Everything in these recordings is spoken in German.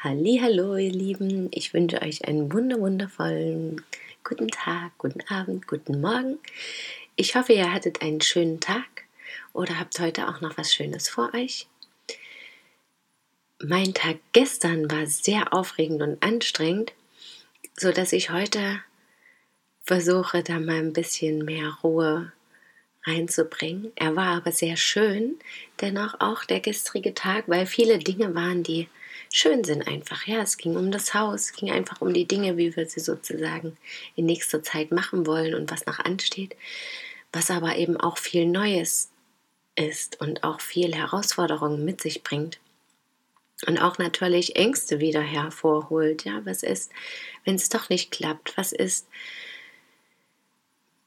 Hallo, ihr Lieben, ich wünsche euch einen wunderwundervollen guten Tag, guten Abend, guten Morgen. Ich hoffe, ihr hattet einen schönen Tag oder habt heute auch noch was Schönes vor euch. Mein Tag gestern war sehr aufregend und anstrengend, so dass ich heute versuche, da mal ein bisschen mehr Ruhe reinzubringen. Er war aber sehr schön, dennoch auch der gestrige Tag, weil viele Dinge waren, die schön sind einfach. Ja, es ging um das Haus, es ging einfach um die Dinge, wie wir sie sozusagen in nächster Zeit machen wollen und was noch ansteht, was aber eben auch viel Neues ist und auch viel Herausforderungen mit sich bringt. Und auch natürlich Ängste wieder hervorholt. Ja, was ist, wenn es doch nicht klappt? Was ist,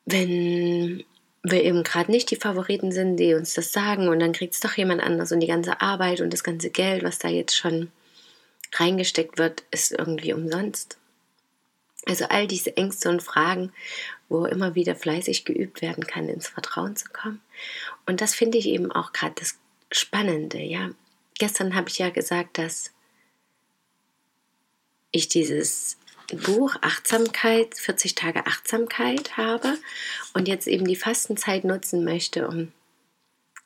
wenn wir eben gerade nicht die Favoriten sind, die uns das sagen und dann kriegt es doch jemand anders und die ganze Arbeit und das ganze Geld, was da jetzt schon reingesteckt wird, ist irgendwie umsonst. Also all diese Ängste und Fragen, wo immer wieder fleißig geübt werden kann, ins Vertrauen zu kommen. Und das finde ich eben auch gerade das Spannende, ja. Gestern habe ich ja gesagt, dass ich dieses Buch Achtsamkeit, 40 Tage Achtsamkeit habe und jetzt eben die Fastenzeit nutzen möchte, um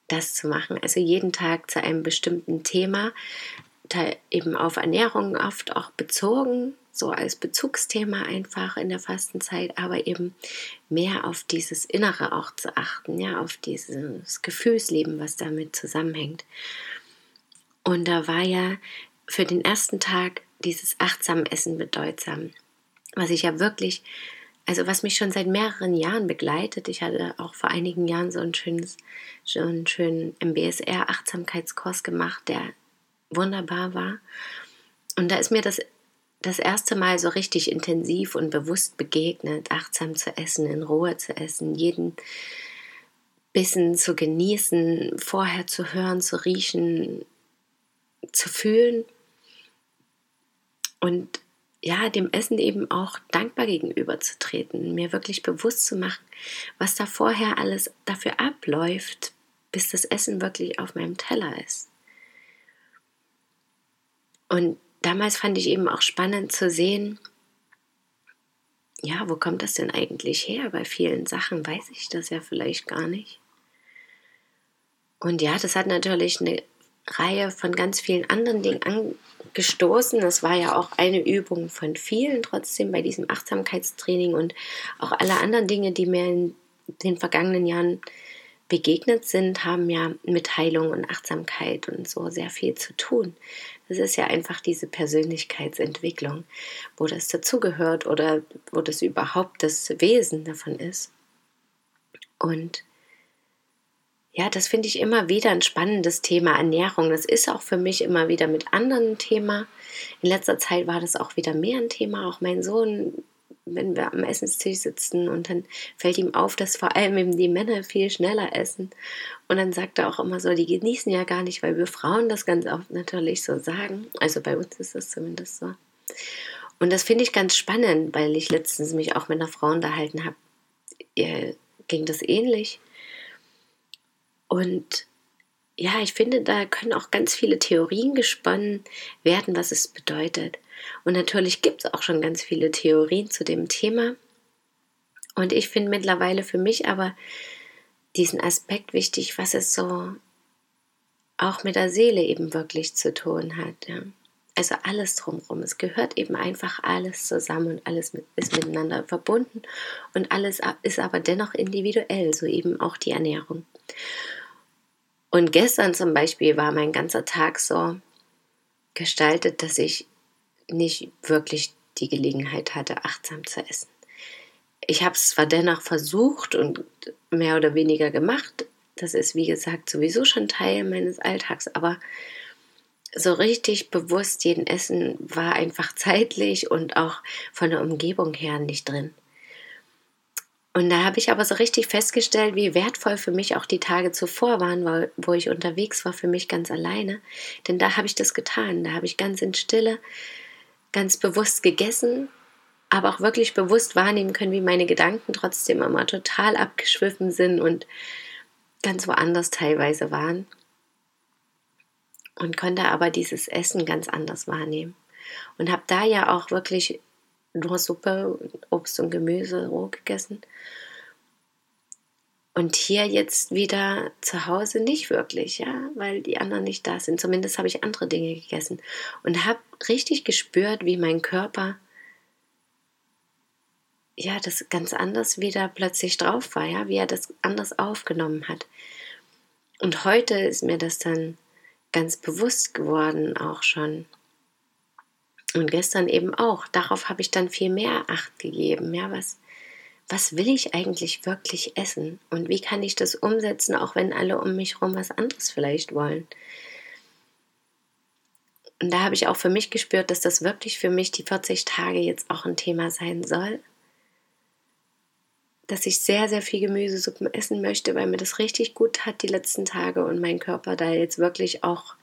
das zu machen. Also jeden Tag zu einem bestimmten Thema eben auf Ernährung oft auch bezogen, so als Bezugsthema einfach in der Fastenzeit, aber eben mehr auf dieses Innere auch zu achten, ja, auf dieses Gefühlsleben, was damit zusammenhängt. Und da war ja für den ersten Tag dieses achtsam Essen bedeutsam, was ich ja wirklich, also was mich schon seit mehreren Jahren begleitet. Ich hatte auch vor einigen Jahren so ein schönes, so einen schönen MBSR Achtsamkeitskurs gemacht, der wunderbar war. Und da ist mir das das erste Mal so richtig intensiv und bewusst begegnet, achtsam zu essen, in Ruhe zu essen, jeden Bissen zu genießen, vorher zu hören, zu riechen, zu fühlen und ja, dem Essen eben auch dankbar gegenüberzutreten, mir wirklich bewusst zu machen, was da vorher alles dafür abläuft, bis das Essen wirklich auf meinem Teller ist. Und damals fand ich eben auch spannend zu sehen, ja, wo kommt das denn eigentlich her? Bei vielen Sachen weiß ich das ja vielleicht gar nicht. Und ja, das hat natürlich eine Reihe von ganz vielen anderen Dingen angestoßen. Das war ja auch eine Übung von vielen trotzdem bei diesem Achtsamkeitstraining und auch alle anderen Dinge, die mir in den vergangenen Jahren begegnet sind, haben ja mit Heilung und Achtsamkeit und so sehr viel zu tun. Das ist ja einfach diese Persönlichkeitsentwicklung, wo das dazugehört oder wo das überhaupt das Wesen davon ist. Und ja, das finde ich immer wieder ein spannendes Thema Ernährung. Das ist auch für mich immer wieder mit anderen Thema. In letzter Zeit war das auch wieder mehr ein Thema. Auch mein Sohn wenn wir am Essenstisch sitzen und dann fällt ihm auf, dass vor allem eben die Männer viel schneller essen. Und dann sagt er auch immer so, die genießen ja gar nicht, weil wir Frauen das ganz oft natürlich so sagen. Also bei uns ist das zumindest so. Und das finde ich ganz spannend, weil ich letztens mich auch mit einer Frau unterhalten habe. Ihr ging das ähnlich. Und ja, ich finde, da können auch ganz viele Theorien gesponnen werden, was es bedeutet. Und natürlich gibt es auch schon ganz viele Theorien zu dem Thema. Und ich finde mittlerweile für mich aber diesen Aspekt wichtig, was es so auch mit der Seele eben wirklich zu tun hat. Ja. Also alles drumherum. Es gehört eben einfach alles zusammen und alles ist miteinander verbunden und alles ist aber dennoch individuell, so eben auch die Ernährung. Und gestern zum Beispiel war mein ganzer Tag so gestaltet, dass ich nicht wirklich die Gelegenheit hatte, achtsam zu essen. Ich habe es zwar dennoch versucht und mehr oder weniger gemacht, das ist wie gesagt sowieso schon Teil meines Alltags, aber so richtig bewusst jeden Essen war einfach zeitlich und auch von der Umgebung her nicht drin. Und da habe ich aber so richtig festgestellt, wie wertvoll für mich auch die Tage zuvor waren, wo ich unterwegs war, für mich ganz alleine. Denn da habe ich das getan. Da habe ich ganz in Stille, ganz bewusst gegessen, aber auch wirklich bewusst wahrnehmen können, wie meine Gedanken trotzdem immer total abgeschwiffen sind und ganz woanders teilweise waren. Und konnte aber dieses Essen ganz anders wahrnehmen. Und habe da ja auch wirklich nur Suppe, Obst und Gemüse roh gegessen. Und hier jetzt wieder zu Hause nicht wirklich, ja, weil die anderen nicht da sind. Zumindest habe ich andere Dinge gegessen und habe richtig gespürt, wie mein Körper ja das ganz anders wieder plötzlich drauf war, ja, wie er das anders aufgenommen hat. Und heute ist mir das dann ganz bewusst geworden, auch schon. Und gestern eben auch. Darauf habe ich dann viel mehr Acht gegeben. Ja, was, was will ich eigentlich wirklich essen? Und wie kann ich das umsetzen, auch wenn alle um mich herum was anderes vielleicht wollen? Und da habe ich auch für mich gespürt, dass das wirklich für mich die 40 Tage jetzt auch ein Thema sein soll. Dass ich sehr, sehr viel Gemüsesuppen essen möchte, weil mir das richtig gut hat die letzten Tage und mein Körper da jetzt wirklich auch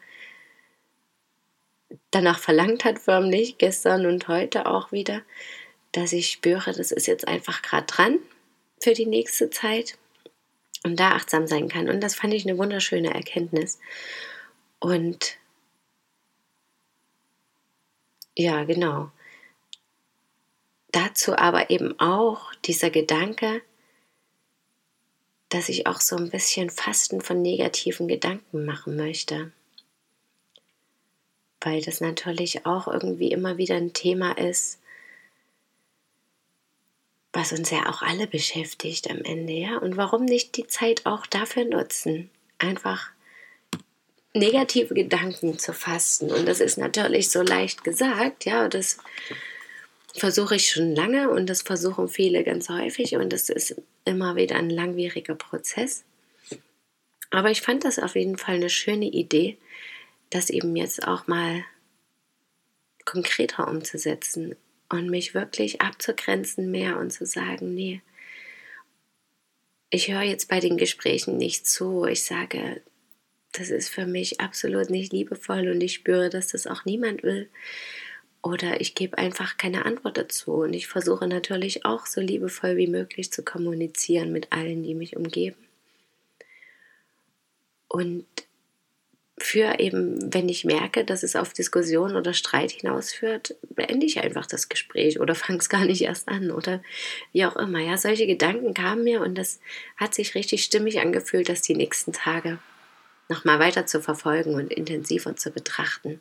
danach verlangt hat, förmlich, gestern und heute auch wieder, dass ich spüre, das ist jetzt einfach gerade dran für die nächste Zeit und da achtsam sein kann. Und das fand ich eine wunderschöne Erkenntnis. Und ja, genau. Dazu aber eben auch dieser Gedanke, dass ich auch so ein bisschen Fasten von negativen Gedanken machen möchte weil das natürlich auch irgendwie immer wieder ein Thema ist, was uns ja auch alle beschäftigt am Ende, ja. Und warum nicht die Zeit auch dafür nutzen, einfach negative Gedanken zu fasten? Und das ist natürlich so leicht gesagt, ja. Das versuche ich schon lange und das versuchen viele ganz häufig und das ist immer wieder ein langwieriger Prozess. Aber ich fand das auf jeden Fall eine schöne Idee, das eben jetzt auch mal konkreter umzusetzen und mich wirklich abzugrenzen mehr und zu sagen, nee, ich höre jetzt bei den Gesprächen nicht zu. Ich sage, das ist für mich absolut nicht liebevoll und ich spüre, dass das auch niemand will. Oder ich gebe einfach keine Antwort dazu. Und ich versuche natürlich auch so liebevoll wie möglich zu kommunizieren mit allen, die mich umgeben. Und für eben, wenn ich merke, dass es auf Diskussion oder Streit hinausführt, beende ich einfach das Gespräch oder fange es gar nicht erst an oder wie auch immer. Ja, solche Gedanken kamen mir und das hat sich richtig stimmig angefühlt, das die nächsten Tage nochmal weiter zu verfolgen und intensiver zu betrachten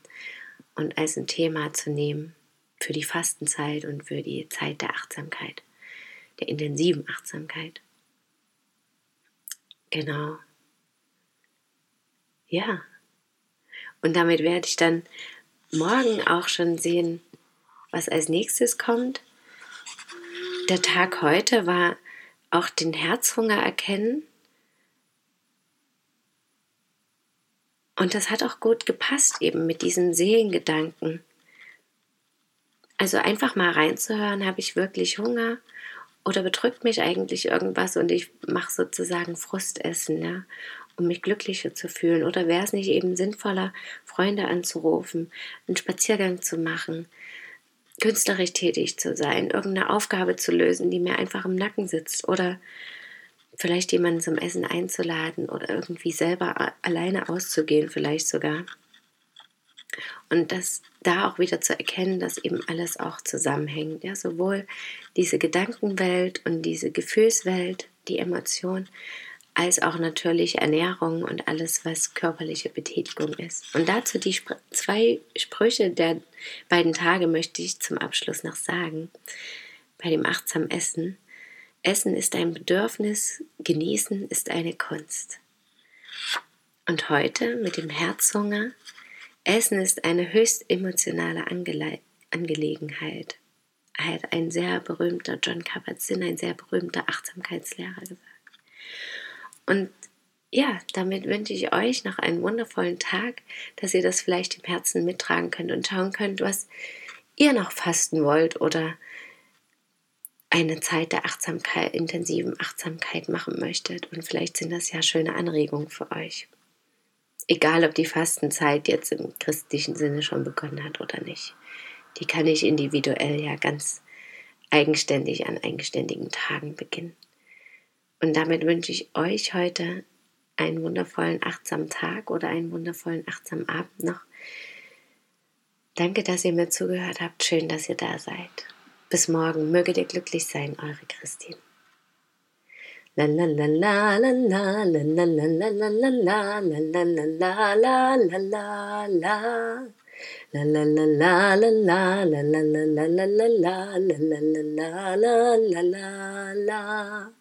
und als ein Thema zu nehmen für die Fastenzeit und für die Zeit der Achtsamkeit, der intensiven Achtsamkeit. Genau. Ja, und damit werde ich dann morgen auch schon sehen, was als nächstes kommt. Der Tag heute war auch den Herzhunger erkennen. Und das hat auch gut gepasst eben mit diesem Seelengedanken. Also einfach mal reinzuhören, habe ich wirklich Hunger oder bedrückt mich eigentlich irgendwas und ich mache sozusagen Frustessen, ja um mich glücklicher zu fühlen? Oder wäre es nicht eben sinnvoller, Freunde anzurufen, einen Spaziergang zu machen, künstlerisch tätig zu sein, irgendeine Aufgabe zu lösen, die mir einfach im Nacken sitzt oder vielleicht jemanden zum Essen einzuladen oder irgendwie selber alleine auszugehen, vielleicht sogar. Und das da auch wieder zu erkennen, dass eben alles auch zusammenhängt. Ja, sowohl diese Gedankenwelt und diese Gefühlswelt, die Emotion, als auch natürlich Ernährung und alles, was körperliche Betätigung ist. Und dazu die Spr zwei Sprüche der beiden Tage möchte ich zum Abschluss noch sagen. Bei dem achtsamen Essen. Essen ist ein Bedürfnis, Genießen ist eine Kunst. Und heute mit dem Herzhunger. Essen ist eine höchst emotionale Angele Angelegenheit. Hat ein sehr berühmter John Kabat-Zinn, ein sehr berühmter Achtsamkeitslehrer gesagt. Und ja, damit wünsche ich euch noch einen wundervollen Tag, dass ihr das vielleicht im Herzen mittragen könnt und schauen könnt, was ihr noch fasten wollt oder eine Zeit der Achtsamkeit, intensiven Achtsamkeit machen möchtet. Und vielleicht sind das ja schöne Anregungen für euch. Egal, ob die Fastenzeit jetzt im christlichen Sinne schon begonnen hat oder nicht. Die kann ich individuell ja ganz eigenständig an eigenständigen Tagen beginnen. Und damit wünsche ich euch heute einen wundervollen achtsamen Tag oder einen wundervollen achtsamen Abend noch. Danke, dass ihr mir zugehört habt. Schön, dass ihr da seid. Bis morgen. Möget ihr glücklich sein, eure Christine. La la la la la la la la la la la la la la la la la la la la La la la la la la la la la la la la la la la la la la